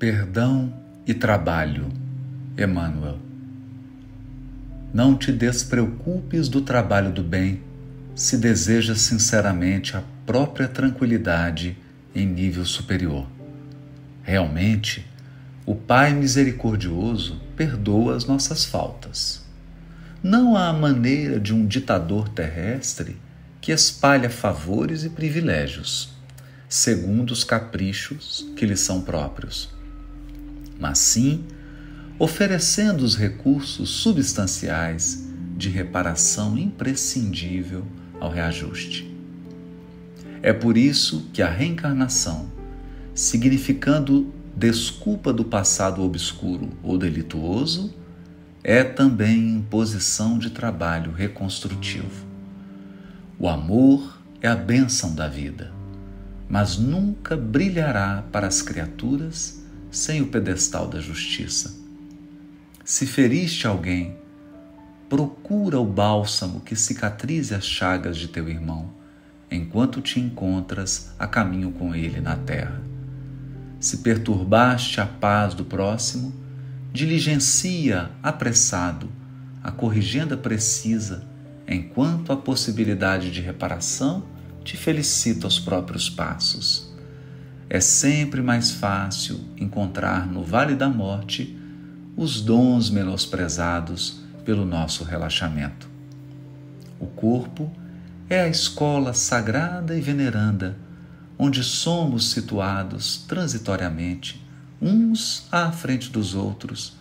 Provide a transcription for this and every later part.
Perdão e trabalho, Emmanuel. Não te despreocupes do trabalho do bem se desejas sinceramente a própria tranquilidade em nível superior. Realmente, o Pai misericordioso perdoa as nossas faltas. Não há maneira de um ditador terrestre que espalha favores e privilégios, segundo os caprichos que lhe são próprios, mas sim oferecendo os recursos substanciais de reparação imprescindível ao reajuste. É por isso que a reencarnação, significando desculpa do passado obscuro ou delituoso, é também imposição de trabalho reconstrutivo. O amor é a bênção da vida, mas nunca brilhará para as criaturas sem o pedestal da justiça. Se feriste alguém, procura o bálsamo que cicatrize as chagas de teu irmão, enquanto te encontras a caminho com ele na terra. Se perturbaste a paz do próximo, diligencia apressado a corrigenda precisa, enquanto a possibilidade de reparação te felicita aos próprios passos. É sempre mais fácil encontrar no vale da morte os dons menosprezados pelo nosso relaxamento. O corpo é a escola sagrada e veneranda, onde somos situados transitoriamente, uns à frente dos outros,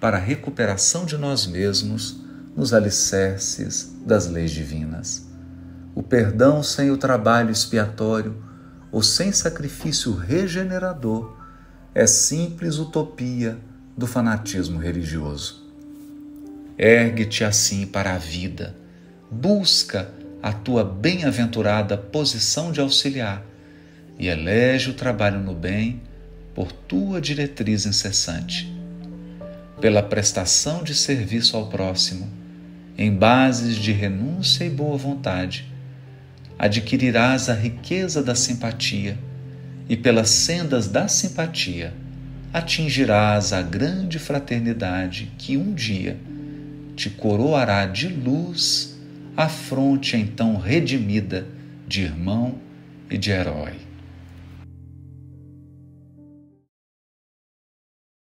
para a recuperação de nós mesmos nos alicerces das leis divinas. O perdão sem o trabalho expiatório ou sem sacrifício regenerador é simples utopia do fanatismo religioso. Ergue-te assim para a vida, busca a tua bem-aventurada posição de auxiliar e elege o trabalho no bem por tua diretriz incessante. Pela prestação de serviço ao próximo, em bases de renúncia e boa vontade, adquirirás a riqueza da simpatia e pelas sendas da simpatia atingirás a grande fraternidade que um dia te coroará de luz a fronte então redimida de irmão e de herói.